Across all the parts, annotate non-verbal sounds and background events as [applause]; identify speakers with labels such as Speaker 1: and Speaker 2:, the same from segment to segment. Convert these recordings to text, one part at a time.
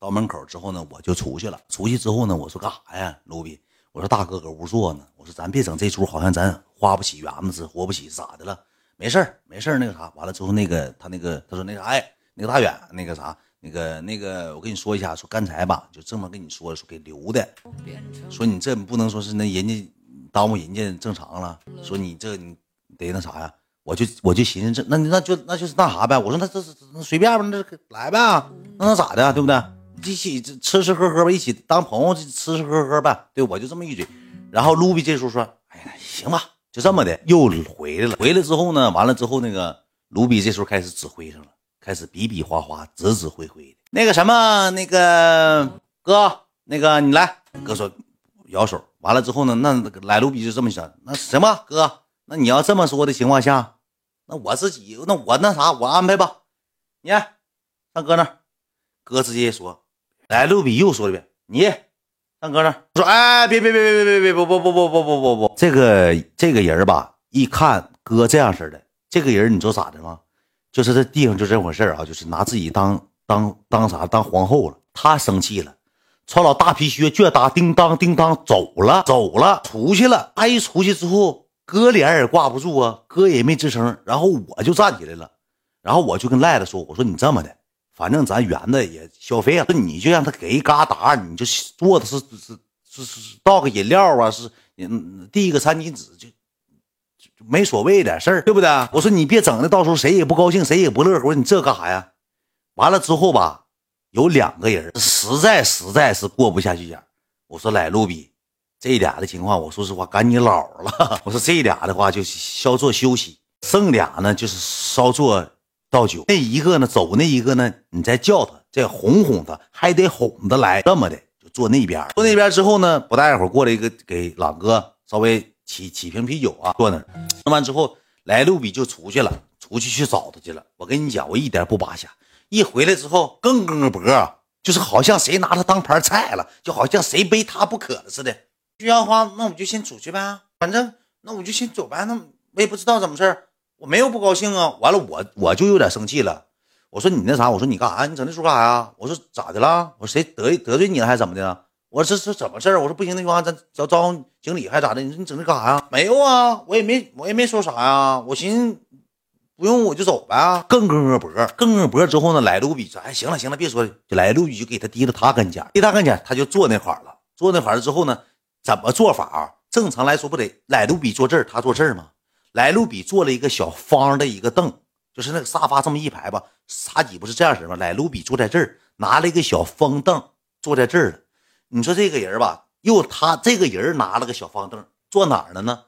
Speaker 1: 到门口之后呢，我就出去了。出去之后呢，我说干啥呀，卢比？我说大哥搁屋坐呢。我说咱别整这出，好像咱花不起园子，活不起，咋的了？没事儿，没事儿，那个啥，完了之后，那个他那个他说那啥哎，那个大远那个啥，那个那个，我跟你说一下，说刚才吧，就这么跟你说说给留的，说你这不能说是那人家耽误人家正常了，说你这你得那啥呀。我就我就寻思这那那就那就是那啥呗。我说那这是随便吧，那来呗，那能咋的，对不对？一起吃吃喝喝吧，一起当朋友吃吃喝喝呗。对，我就这么一嘴。然后卢比这时候说：“哎呀，行吧，就这么的。”又回来了。回来之后呢，完了之后那个卢比这时候开始指挥上了，开始比比划划，指指挥挥的。那个什么，那个哥，那个你来。哥说摇手。完了之后呢，那来卢比就这么想，那行吧，哥，那你要这么说的情况下。那我自己，那我那啥，我安排吧。你上哥那，哥直接说，来，卢比又说一遍，你上哥那说，哎，别别别别别别别不不不不不不不不，这个这个人吧，一看哥这样式的，这个人你知道咋的吗？就是这地方就这回事啊，就是拿自己当当当啥当皇后了。他生气了，穿老大皮靴，倔哒叮当叮当走了走了出去了。他一出去之后。哥脸也挂不住啊，哥也没吱声，然后我就站起来了，然后我就跟赖子说：“我说你这么的，反正咱园子也消费了，那你就让他给一嘎达，你就做的是是是是倒个饮料啊，是嗯递个餐巾纸，就没所谓的事儿，对不对？我说你别整的，到时候谁也不高兴，谁也不乐。我说你这干啥呀？完了之后吧，有两个人实在实在是过不下去劲我说来路比。”这俩的情况，我说实话赶你老了。我说这俩的话就稍作休息，剩俩呢就是稍作倒酒。那一个呢走，那一个呢你再叫他，再哄哄他，还得哄得来。这么的就坐那边，坐那边之后呢，不大一会儿过来一个给朗哥稍微起起瓶啤酒啊，坐那。弄完之后，来路比就出去了，出去去找他去了。我跟你讲，我一点不扒瞎。一回来之后，更更脖，就是好像谁拿他当盘菜了，就好像谁背他不可了似的。需要的话，那我就先出去呗。反正那我就先走呗。那我也不知道怎么事我没有不高兴啊。完了，我我就有点生气了。我说你那啥，我说你干啥？你整那出干啥呀？我说咋的了？我说谁得得罪你了还是怎么的？我说这是怎么事我说不行，那句话咱找招经理还是咋的？你说你整这干啥呀？没有啊，我也没我也没说啥呀。我寻思不用我就走呗。更更个脖，更个脖之后呢，来路比说，哎，行了行了，别说了。就来路比就给他提到他跟前，提他跟前，他就坐那块了。坐那块了之后呢？怎么做法？正常来说不得来路比坐这儿，他坐这儿吗？莱路比坐了一个小方的一个凳，就是那个沙发这么一排吧，茶几不是这样式吗？莱路比坐在这儿，拿了一个小方凳坐在这儿了。你说这个人吧，又他这个人拿了个小方凳坐哪儿了呢？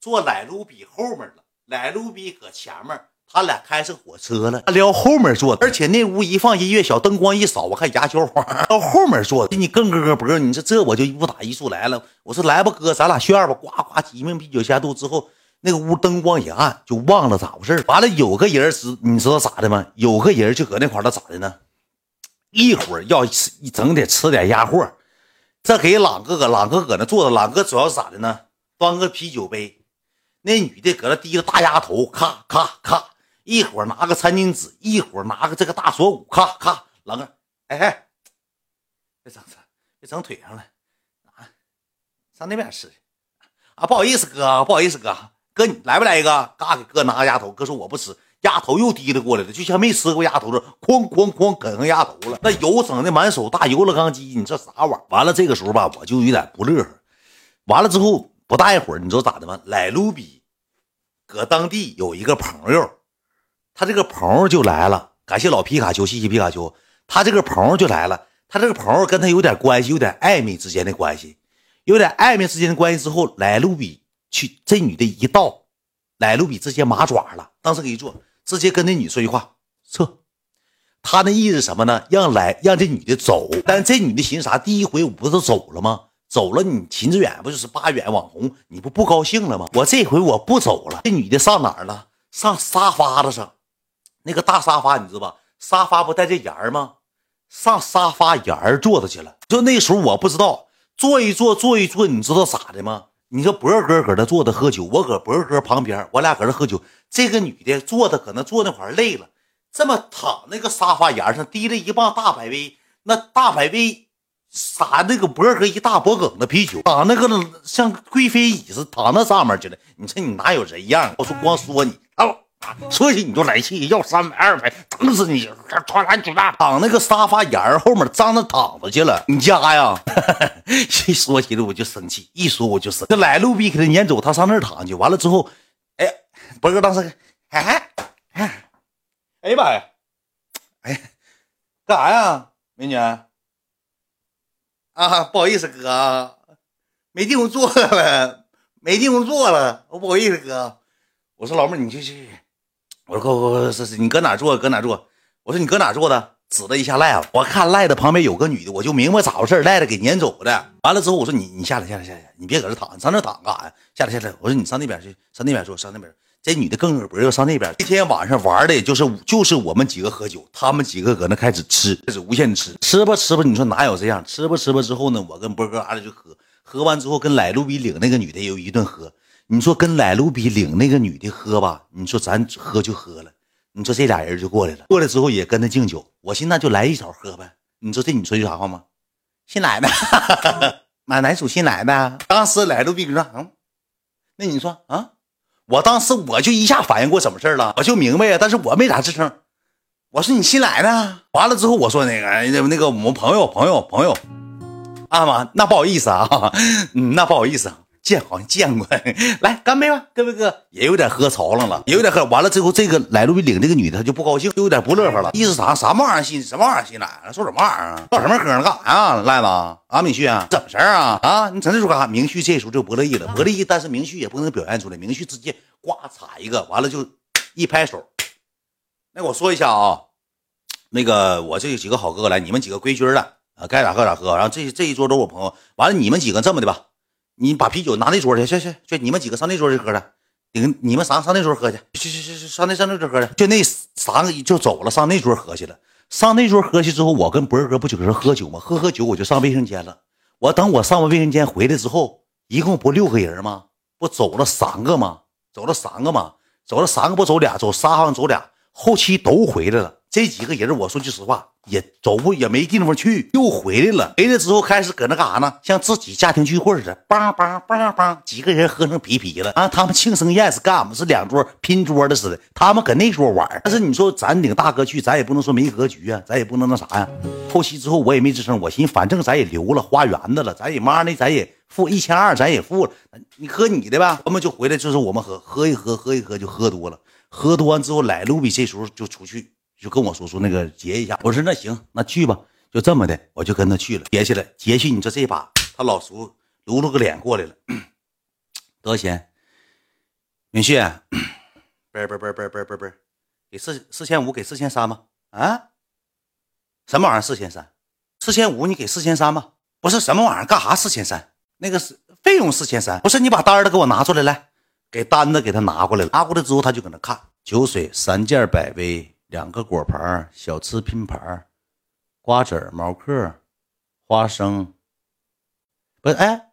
Speaker 1: 坐莱路比后面了。莱路比搁前面。他俩开上火车了，他撩后面坐的，而且那屋一放音乐，小灯光一扫，我看压胶花到后面坐的。你更哥哥脖，你说这我就不打一处来了。我说来吧，哥，咱俩炫吧，呱呱几瓶啤酒下肚之后，那个屋灯光一暗，就忘了咋回事完了，有个人知你知道咋的吗？有个人就搁那块儿，咋的呢？一会儿要吃，整得吃点鸭货。这给朗哥哥，朗哥搁那坐着，朗哥主要是咋的呢？端个啤酒杯，那女的搁那低着大鸭头，咔咔咔。一会儿拿个餐巾纸，一会儿拿个这个大锁骨，咔咔，朗哥，哎哎，别整这，别整腿上了，啊，上那边吃去，啊，不好意思哥，不好意思哥，哥你来不来一个？嘎给哥拿个鸭头，哥说我不吃，鸭头又提溜过来了，就像没吃过鸭头似的，哐哐哐啃上鸭头了，那油整的满手大油了钢鸡，你这啥玩意儿？完了这个时候吧，我就有点不乐呵。完了之后不大一会儿，你知道咋的吗？来卢比搁当地有一个朋友。他这个朋友就来了，感谢老皮卡丘，谢谢皮卡丘。他这个朋友就来了，他这个朋友跟他有点关系，有点暧昧之间的关系，有点暧昧之间的关系之后，来路比去这女的一到，来路比直接麻爪了，当时给一坐，直接跟那女说句话撤。他那意思什么呢？让来让这女的走，但这女的寻思啥？第一回我不是走了吗？走了，你秦志远不就是八远网红？你不不高兴了吗？我这回我不走了，这女的上哪儿了？上沙发子上。那个大沙发你知道吧？沙发不带这沿儿吗？上沙发沿儿坐着去了。就那时候我不知道，坐一坐，坐一坐，你知道咋的吗？你说博哥搁那坐着喝酒，我搁博哥旁边，我俩搁这喝酒。这个女的坐的可能坐那块累了，这么躺那个沙发沿上，提了一棒大百威，那大百威撒那个博哥一大脖梗子啤酒，躺那个像贵妃椅子躺那上面去了。你说你哪有人样？我说光说你啊，说起你就来气，要三百二百，整死你！穿蓝酒大躺那个沙发沿儿后面，张那躺着去了。你家呀？[laughs] 一说起来我就生气，一说我就生。这来路比给他撵走，他上那儿躺去。完了之后，哎，博哥当时，哎哎，哎呀妈呀，哎，干啥呀，美女？啊，不好意思，哥，没地方坐了，没地方坐了，我不好意思，哥。我说老妹儿，你去去。我说哥哥哥，是是，你搁哪坐？搁哪坐？我说你搁哪坐的？指了一下赖子，我看赖子旁边有个女的，我就明白咋回事赖子给撵走的。完了之后，我说你你下来下来下来，你别搁这躺，你上那躺干啥呀？下来下来。我说你上那边去，上那边坐，上那边。这女的更恶脖，要上那边。那天晚上玩的也就是就是我们几个喝酒，他们几个搁那开始吃，开始无限吃，吃吧吃吧。你说哪有这样？吃吧吃吧之后呢，我跟波哥俺俩就喝，喝完之后跟来路比领那个女的又一顿喝。你说跟来路比领那个女的喝吧，你说咱喝就喝了。你说这俩人就过来了，过来之后也跟他敬酒。我寻思那就来一勺喝呗。你说这你说句啥话吗？新来的，买哪组新来的？当时来路比说，嗯，那你说啊？我当时我就一下反应过什么事了，我就明白呀，但是我没咋吱声。我说你新来的，完了之后我说那个那个我们朋友朋友朋友，啊妈，那不好意思啊，嗯，那不好意思。见好像见过，来干杯吧，各位哥也有点喝潮了了，也有点喝。完了之后，这个来路比领这个女的，她就不高兴，就有点不乐呵了。意思啥？什么玩意儿新？什么玩意儿新来？说什么玩意儿啊？唠什么嗑呢？干啥呀？赖子啊，明旭啊，怎么事儿啊？啊，你整这时候干啥？明旭这时候就不乐意了，不乐意，但是明旭也不能表现出来。明旭直接呱嚓一个，完了就一拍手。那我说一下啊，那个我这几个好哥哥来，你们几个归居了啊，该咋喝咋喝。然后这这一桌都是我朋友，完了你们几个这么的吧。你把啤酒拿那桌去，去去去，你们几个上那桌去喝去。你们你们仨上那桌喝去，去去去去，上那上那桌喝去。就那三个就走了，上那桌喝去了。上那桌喝去之后，我跟博哥不就搁这喝酒吗？喝喝酒，我就上卫生间了。我等我上完卫生间回来之后，一共不六个人吗？不走了三个吗？走了三个吗？走了三个不走俩，走仨好像走俩，后期都回来了。这几个人，我说句实话，也走不也没地方去，又回来了。回来之后开始搁那干啥呢？像自己家庭聚会似的，梆梆梆梆，几个人喝成皮皮了啊！他们庆生宴是干么？是两桌拼桌的似的，他们搁那桌玩。但是你说咱领大哥去，咱也不能说没格局啊，咱也不能那啥呀。后期之后我也没吱声，我寻思反正咱也留了花园子了，咱也妈的咱也付一千二，咱也付了。你喝你的呗，我们就回来，就是我们喝，喝一喝，喝一喝就喝多了。喝多完之后，来卢比这时候就出去。就跟我说说那个结一下，我说那行，那去吧，就这么的，我就跟他去了，结去了，结去。你说这把他老叔撸了个脸过来了，[clears throat] 多少钱？明旭，不不不不不不不，给四四千五，给四千三吧。啊？什么玩意儿？四千三？四千五你给四千三吧？不是什么玩意儿？干啥？四千三？那个是费用四千三？不是你把单子给我拿出来，来，给单子给他拿过来了。拿过来之后，他就搁那看酒水三件百威。两个果盘，小吃拼盘，瓜子毛嗑，花生。不是，哎，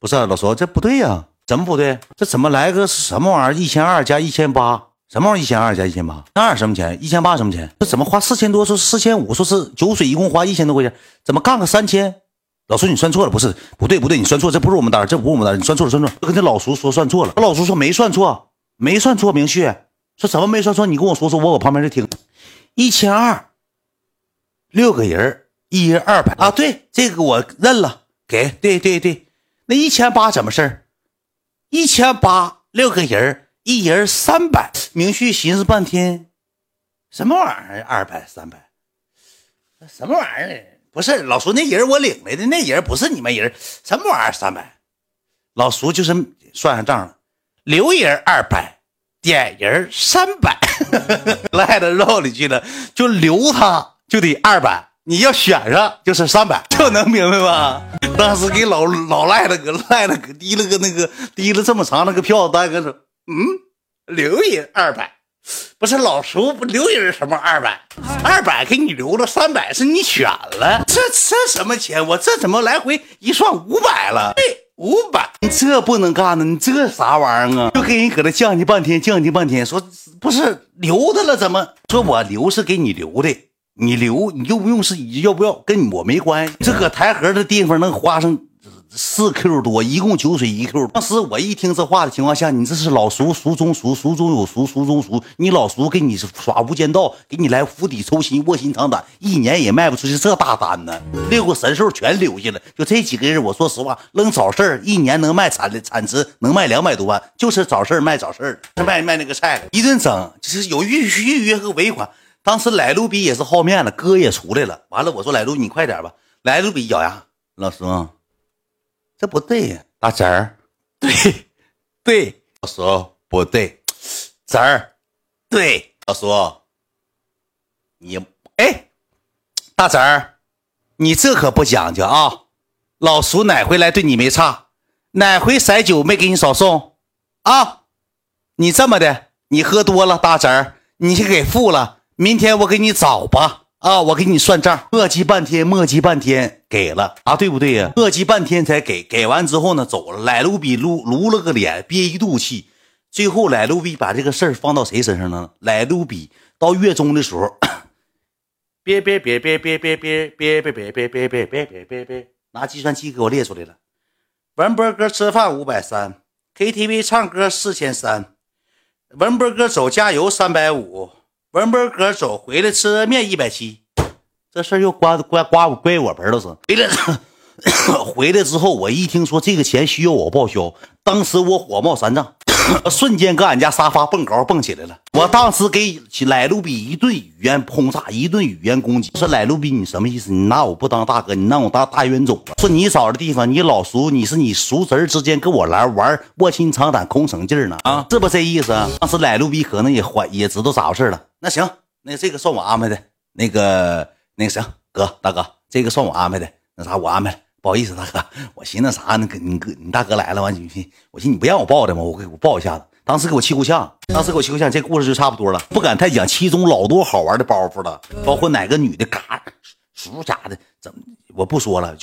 Speaker 1: 不是老叔这不对呀？怎么不对？这怎么来个什么玩意儿？一千二加一千八，什么玩意儿？一千二加一千八，那什么钱？一千八什么钱？这怎么花四千多？说四千五，说是酒水一共花一千多块钱，怎么干个三千？老叔，你算错了，不是，不对，不对，你算错，这不是我们单，这不是我们单，你算错了，算错，了。跟这老叔说算错了。我老叔说没算错，没算错，明旭。说什么没说？说？你跟我说说，我搁旁边就听。一千二，六个人一人二百啊！对，这个我认了，给。对对对，那一千八怎么事儿？一千八，六个人一人三百。明旭寻思半天，什么玩意儿？二百三百？什么玩意儿？不是老叔，那人我领来的，那人不是你们人。什么玩意儿？三百？老叔就是算上账了，留人二百。点人三百，[laughs] 赖到肉里去了，就留他就得二百，你要选上就是三百，这能明白吗？当时给老老赖了个赖了个提了个那个提了这么长那个票单，搁说嗯，留人二百，不是老叔不留人什么二百，二百给你留了三百是你选了，这这什么钱？我这怎么来回一算五百了？对。五百，你这不能干呢！你这啥玩意儿啊？就跟人搁那犟唧半天，犟唧半天，说不是留他了，怎么说我留是给你留的？你留，你用不用是要不要跟我没关系。这搁台河的地方能花上。四 Q 多，一共酒水一 Q。当时我一听这话的情况下，你这是老熟熟中熟，熟中有熟，熟中熟。你老熟给你耍无间道，给你来釜底抽薪，卧薪尝胆，一年也卖不出去这大单呢。六个神兽全留下了，就这几个人。我说实话，扔早市一年能卖产的产值能卖两百多万，就是早市卖早市，卖卖那个菜一顿整，就是有预预约和尾款。当时来路比也是好面子，哥也出来了。完了，我说来路你快点吧。来路比咬牙，老叔。这不对呀，大侄儿，对，[laughs] 对，我说不对，侄儿，对，老叔，你哎，大侄儿，你这可不讲究啊！老叔哪回来对你没差？哪回塞酒没给你少送啊？你这么的，你喝多了，大侄儿，你先给付了，明天我给你找吧。啊！我给你算账，磨叽半天，磨叽半天，给了啊，对不对呀？磨叽半天才给，给完之后呢，走了。来路比撸撸了个脸，憋一肚气。最后，来路比把这个事儿放到谁身上呢？来路比到月中的时候，别别别别别别别别别别别别别别别别，拿计算器给我列出来了。文波哥吃饭五百三，KTV 唱歌四千三，文波哥走加油三百五。文波哥走回来吃面一百七，这事儿又刮刮刮我怪我盆了是。回来 [coughs] 回来之后，我一听说这个钱需要我报销，当时我火冒三丈。[coughs] 瞬间搁俺家沙发蹦高蹦起来了，我当时给来路比一顿语言轰炸，一顿语言攻击。说来路比你什么意思？你拿我不当大哥，你拿我当大冤种啊？说你找的地方，你老叔，你是你叔侄之间跟我来玩卧薪尝胆空城劲儿呢？啊，是不这意思？当时来路比可能也怀也知道咋回事了。那行，那这个算我安排的。那个那个行，哥大哥，这个算我安排的。那啥，我安排。不好意思，大哥，我寻思啥呢？你哥，你大哥来了，完你我寻思你不让我抱的吗？我给我抱一下子。当时给我气够呛，当时给我气够呛，这故事就差不多了，不敢太讲。其中老多好玩的包袱了，包括哪个女的嘎叔啥的，怎么我不说了。